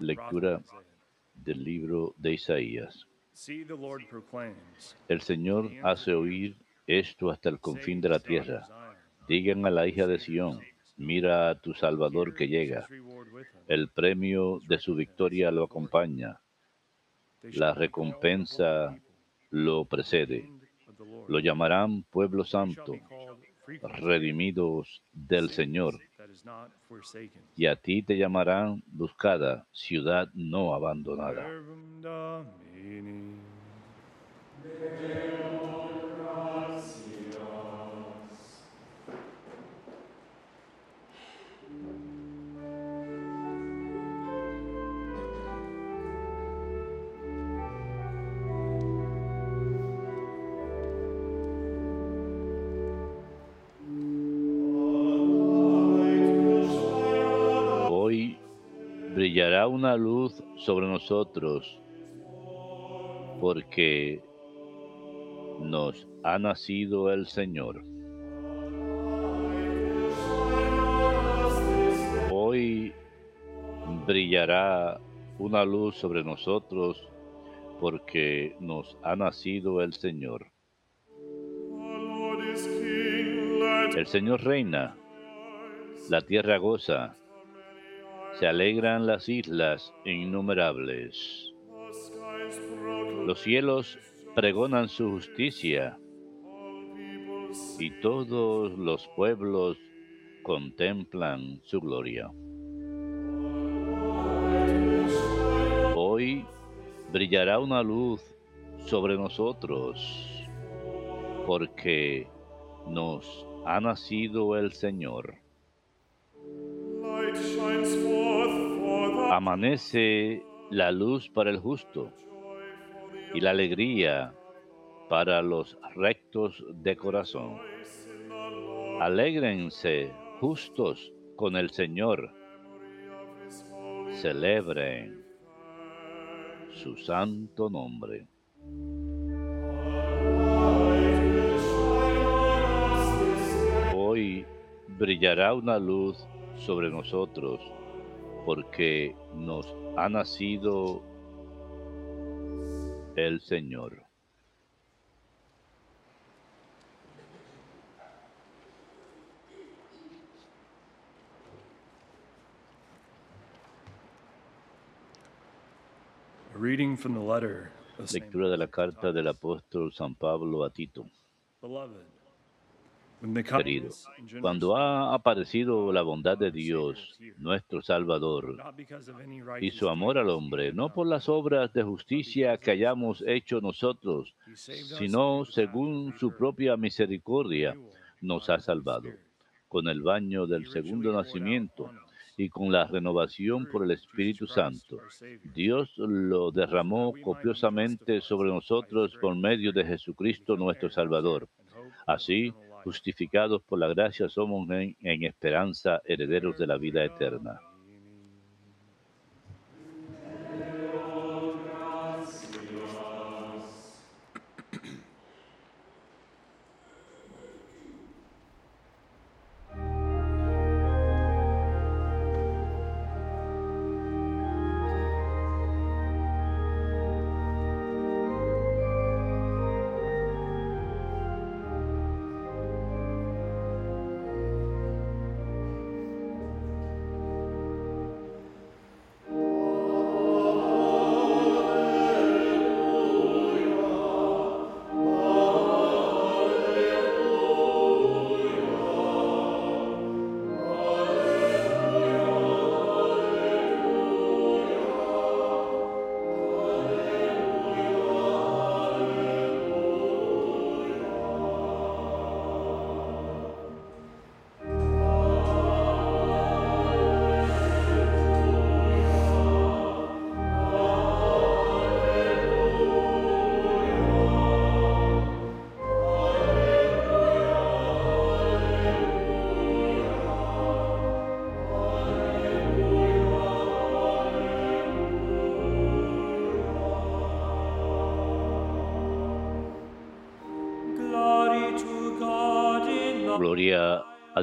Lectura del libro de Isaías. See the Lord proclaims. El Señor hace oír esto hasta el confín de la tierra. Digan a la hija de Sión, mira a tu Salvador que llega. El premio de su victoria lo acompaña. La recompensa lo precede. Lo llamarán pueblo santo, redimidos del Señor. Y a ti te llamarán buscada, ciudad no abandonada. Una luz sobre nosotros porque nos ha nacido el Señor. Hoy brillará una luz sobre nosotros porque nos ha nacido el Señor. El Señor reina, la tierra goza, se alegran las islas innumerables. Los cielos pregonan su justicia y todos los pueblos contemplan su gloria. Hoy brillará una luz sobre nosotros porque nos ha nacido el Señor. Amanece la luz para el justo y la alegría para los rectos de corazón. Alégrense justos con el Señor. Celebren su santo nombre. Hoy brillará una luz sobre nosotros porque nos ha nacido el Señor. Reading from the letter of Saint Lectura de la carta del apóstol San Pablo a Tito. Beloved, Querido, cuando ha aparecido la bondad de Dios, nuestro Salvador, y su amor al hombre, no por las obras de justicia que hayamos hecho nosotros, sino según su propia misericordia, nos ha salvado, con el baño del segundo nacimiento y con la renovación por el Espíritu Santo. Dios lo derramó copiosamente sobre nosotros por medio de Jesucristo nuestro Salvador. Así, justificados por la gracia, somos en, esperanza herederos de la vida eterna.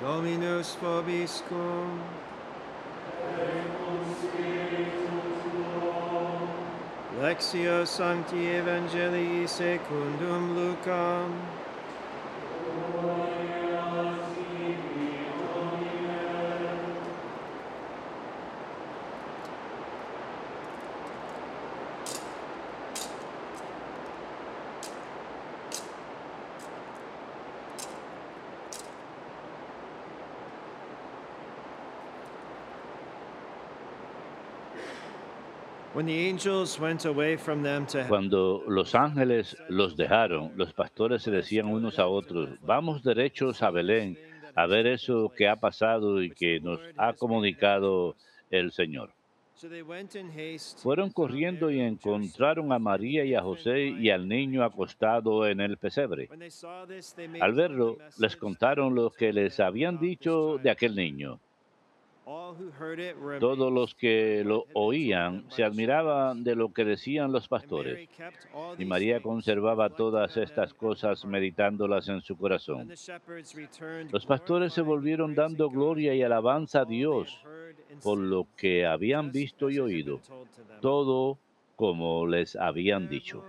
Dominus vobiscum. Et. Lectio Sancti Evangelii secundum Lucam. Cuando los ángeles los dejaron, los pastores se decían unos a otros, vamos derechos a Belén a ver eso que ha pasado y que nos ha comunicado el Señor. So they went in haste. Fueron corriendo y encontraron a María y a José y al niño acostado en el pesebre. Al verlo, les contaron lo que les habían dicho de aquel niño. Todos los que lo oían se admiraban de lo que decían los pastores. Y María conservaba todas estas cosas meditándolas en su corazón. Los pastores se volvieron dando gloria y alabanza a Dios por lo que habían visto y oído, todo como les habían dicho.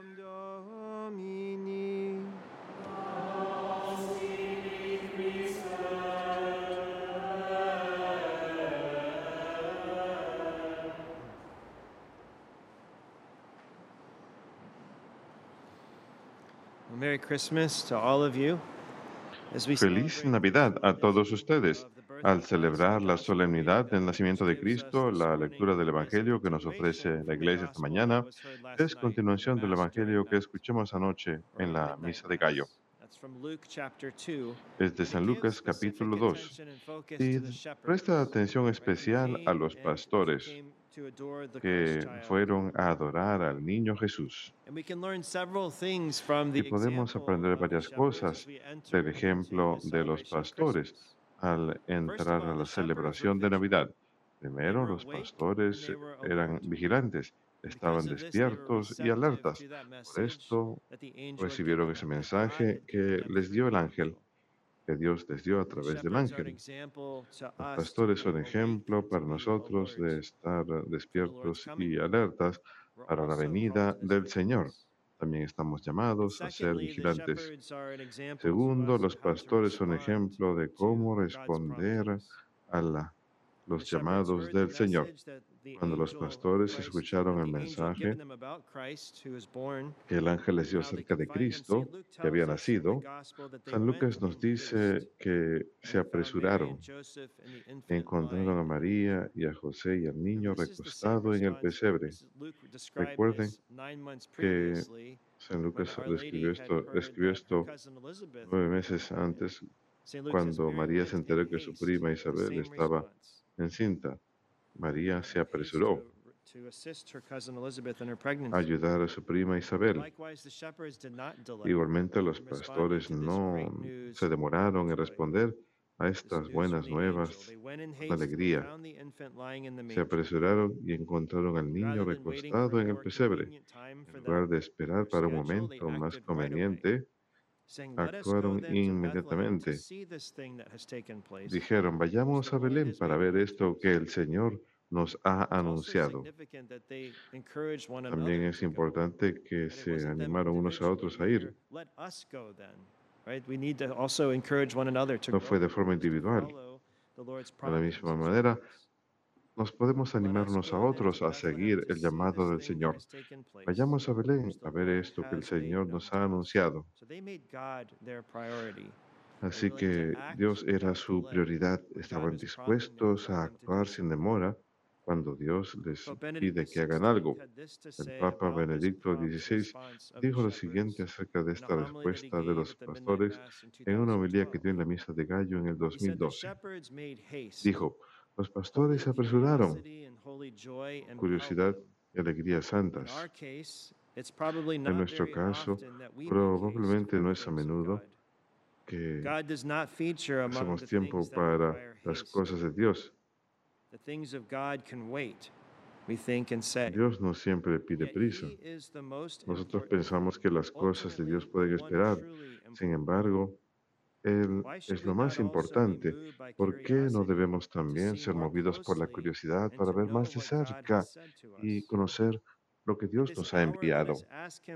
Feliz Navidad a todos ustedes. Al celebrar la solemnidad del nacimiento de Cristo, la lectura del Evangelio que nos ofrece la Iglesia esta mañana es continuación del Evangelio que escuchamos anoche en la Misa de Gallo. Mass. That's from Luke chapter 2. Es de San Lucas capítulo 2 attention and focus y presta atención especial a los pastores que fueron a adorar al niño Jesús. Y podemos aprender varias cosas del ejemplo de los pastores al entrar a la celebración de. Navidad. Primero, los pastores eran vigilantes, estaban despiertos y alertas. Por esto recibieron ese mensaje que les dio el ángel. Que Dios les dio a través del ángel. Los pastores son ejemplo para nosotros de estar despiertos y alertas para la venida del Señor. También estamos llamados a ser vigilantes. Segundo, los pastores son ejemplo de cómo responder a la- los llamados del Señor. Cuando los pastores escucharon el mensaje que el ángel les dio acerca de. Cristo, que había nacido, San Lucas nos dice que se apresuraron, encontraron a. María y a José y al niño recostado en el pesebre. Recuerden que San Lucas describió esto, esto nueve meses antes, cuando María se enteró que su prima Isabel estaba encinta. María se apresuró a ayudar a su prima Isabel. Igualmente los pastores no se demoraron en responder a estas buenas nuevas con alegría. Se apresuraron y encontraron al niño recostado en el pesebre. En lugar de esperar para un momento más conveniente, actuaron inmediatamente. Dijeron, vayamos a Belén para ver esto us." que el Señor nos ha anunciado. También es importante que se animaron unos a otros a ir. hear, Let us go then. Right? We need to nos podemos animarnos a otros a seguir el llamado del Señor. Vayamos a Belén a ver esto que el Señor nos ha anunciado. Así que Dios era su prioridad. Estaban dispuestos a actuar sin demora cuando Dios les pide que hagan algo. El Papa Benedicto XVI dijo lo siguiente acerca de esta respuesta de los pastores en una homilía que dio en la Misa de Gallo en el 2012. Dijo, los pastores se apresuraron. Curiosidad y alegría santas. En nuestro caso, probablemente no es a menudo que hacemos tiempo para las cosas de Dios. Dios no siempre pide prisa. Nosotros pensamos que las cosas de Dios pueden esperar. Sin embargo, Em, Él es lo más importante. ¿Por qué no debemos también ser movidos por la curiosidad para ver más de cerca y conocer lo que Dios nos ha enviado?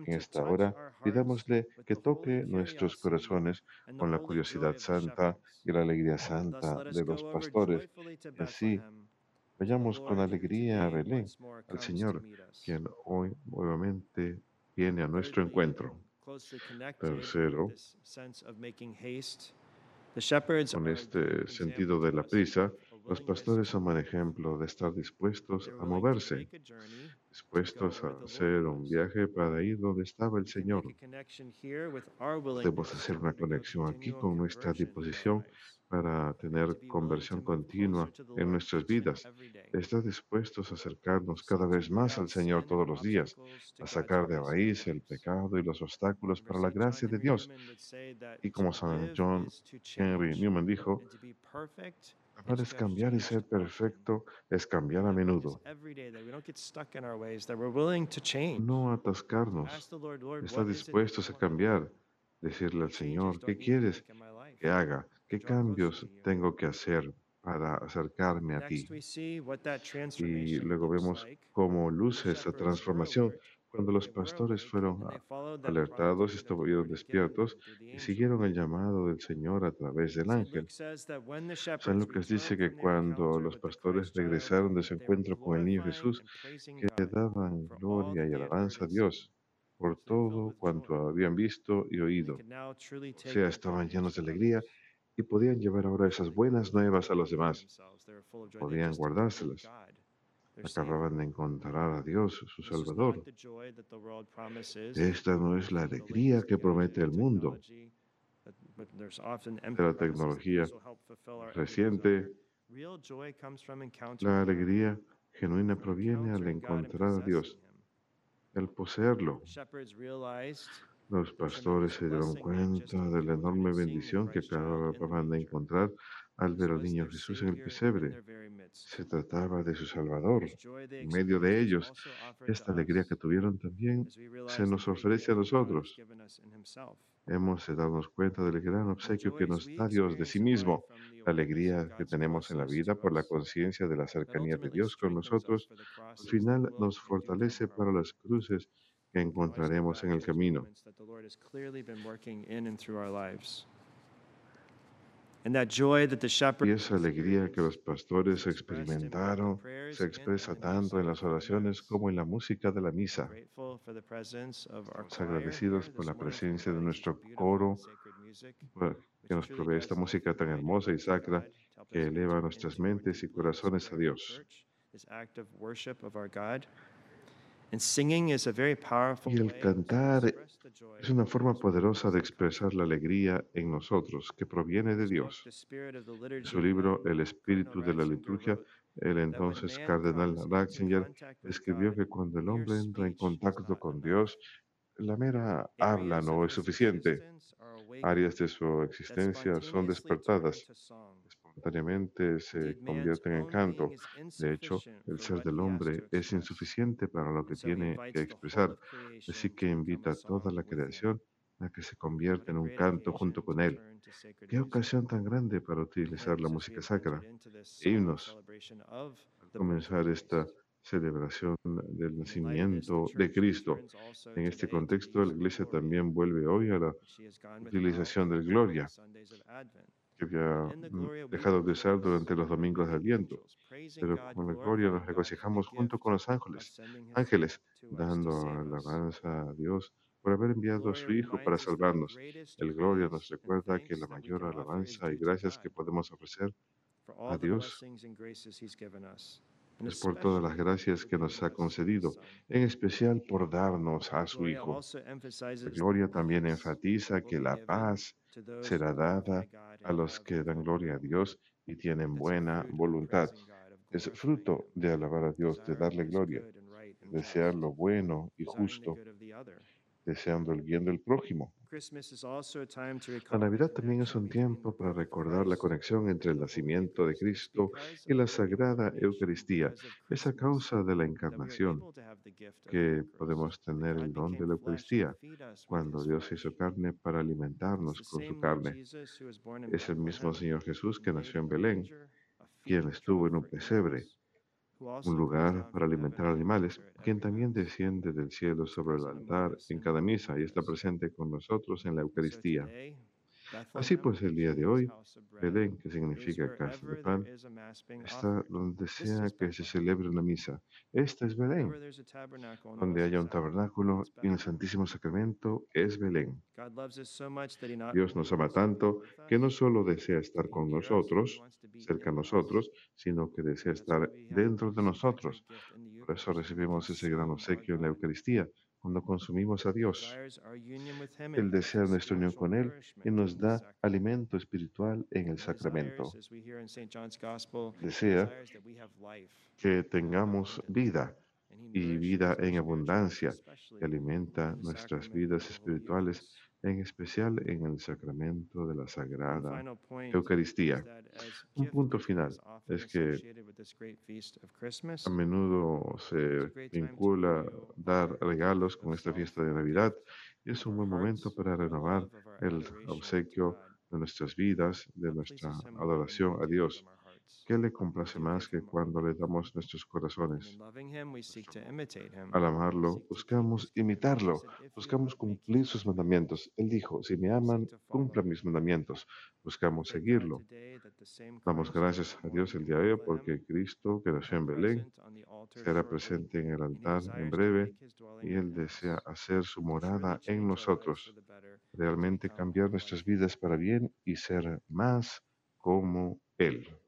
En esta hora, pidámosle que toque nuestros corazones con la curiosidad santa y la alegría santa de los pastores. Así, vayamos con alegría a Belén, al Señor, quien hoy nuevamente viene a nuestro encuentro. Tercero, con este sentido de la prisa, los pastores son ejemplo de estar dispuestos a moverse, dispuestos a hacer un viaje para ir donde estaba el Señor. Podemos hacer una conexión aquí con nuestra disposición para tener conversión continua en nuestras vidas. Estás dispuestos a acercarnos cada vez más al Señor todos los días, a sacar de raíz el pecado y los obstáculos para la gracia de Dios. Y como San John Henry Newman dijo, amar es cambiar y ser perfecto es cambiar a menudo. No atascarnos. Estás dispuestos a cambiar decirle al Señor, ¿qué quieres que haga? ¿Qué cambios tengo que hacer para acercarme a ti? Y luego vemos cómo luce esta transformación cuando los pastores fueron alertados, estuvieron despiertos y siguieron el llamado del Señor a través del ángel. San Lucas dice que cuando los pastores regresaron de su encuentro con el niño Jesús, que daban gloria y alabanza a Dios por todo cuanto habían visto y oído. O sea, estaban llenos de alegría y podían llevar ahora esas buenas nuevas a los demás. Podían guardárselas. Acababan de encontrar a Dios, su Salvador. Esta no es la alegría que promete el mundo. De la tecnología reciente, la alegría genuina proviene al encontrar a Dios al poseerlo. Los pastores se dieron cuenta de la enorme bendición que acababan de encontrar al ver al niño Jesús en el pesebre. Se trataba de su Salvador. En medio de ellos, esta alegría que tuvieron también se nos ofrece a nosotros hemos dado cuenta del gran obsequio que nos da Dios de sí mismo, la alegría que tenemos en la vida por la conciencia de la cercanía de Dios con nosotros, al final nos fortalece para las cruces que encontraremos en el camino. Y esa alegría que los pastores experimentaron se expresa tanto en las oraciones como en la música de la misa. Estamos agradecidos por la presencia de nuestro coro que nos provee esta música tan hermosa y sacra que eleva nuestras mentes y corazones a Dios. Y el cantar es una forma poderosa de expresar la alegría en nosotros que proviene de Dios. En su libro El espíritu de la liturgia, el entonces cardenal Ratzinger escribió que cuando el hombre entra en contacto con Dios, la mera habla no es suficiente. Áreas de su existencia son despertadas se convierten en canto. De hecho, el ser del hombre es insuficiente para lo que tiene que expresar, así que invita a toda la creación a que se convierta en un canto junto con él. Qué ocasión tan grande para utilizar la música sacra, himnos, e al comenzar esta celebración del nacimiento de Cristo. En este contexto, la Iglesia también vuelve hoy a la utilización del gloria que había mm, dejado de usar durante los domingos de aliento. Pero con la gloria nos regocijamos junto con los ángeles, ángeles, dando alabanza a Dios por haber enviado a su Hijo para salvarnos. El gloria nos recuerda que la mayor alabanza y gracias que podemos ofrecer a Dios es por todas las gracias que nos ha concedido, en especial por darnos a su Hijo. La gloria también enfatiza que la paz será dada a los que dan gloria a Dios y tienen buena voluntad. Es fruto de alabar a Dios, de darle gloria, desear lo bueno y justo, deseando el bien del prójimo. La Navidad también es un tiempo para recordar la conexión entre el nacimiento de Cristo y la Sagrada Eucaristía. Es a causa de la encarnación que podemos tener el don de la Eucaristía, cuando Dios hizo carne para alimentarnos con su carne. Es el mismo Señor Jesús que nació en Belén, quien estuvo en un pesebre, un lugar para alimentar animales, quien también desciende del cielo sobre el altar en cada misa y está presente con nosotros en la Eucaristía. Así pues, el día de hoy, Belén, que significa casa de pan, está donde sea que se celebre una misa. Esta es Belén. Donde haya un tabernáculo y un Santísimo Sacramento es Belén. Dios nos ama tanto que no solo desea estar con nosotros, cerca de nosotros, sino que desea estar dentro de nosotros. Por eso recibimos ese gran obsequio en la Eucaristía, cuando consumimos a Dios. Él desea nuestra unión con Él y nos da alimento espiritual en el sacramento. Desea que tengamos vida y vida en abundancia que alimenta nuestras vidas espirituales en especial en el sacramento de la Sagrada Eucaristía. Un punto final es que a menudo se vincula dar regalos con esta fiesta de Navidad y es un buen momento para renovar el obsequio de nuestras vidas, de nuestra adoración a Dios. ¿Qué le complace más que cuando le damos nuestros corazones? Al amarlo, buscamos imitarlo, buscamos cumplir sus mandamientos. Él dijo, si me aman, cumplan mis mandamientos. Buscamos seguirlo. Damos gracias a Dios el día de hoy porque Cristo, que nació en Belén, será presente en el altar en breve y Él desea hacer su morada en nosotros, realmente cambiar nuestras vidas para bien y ser más como Él.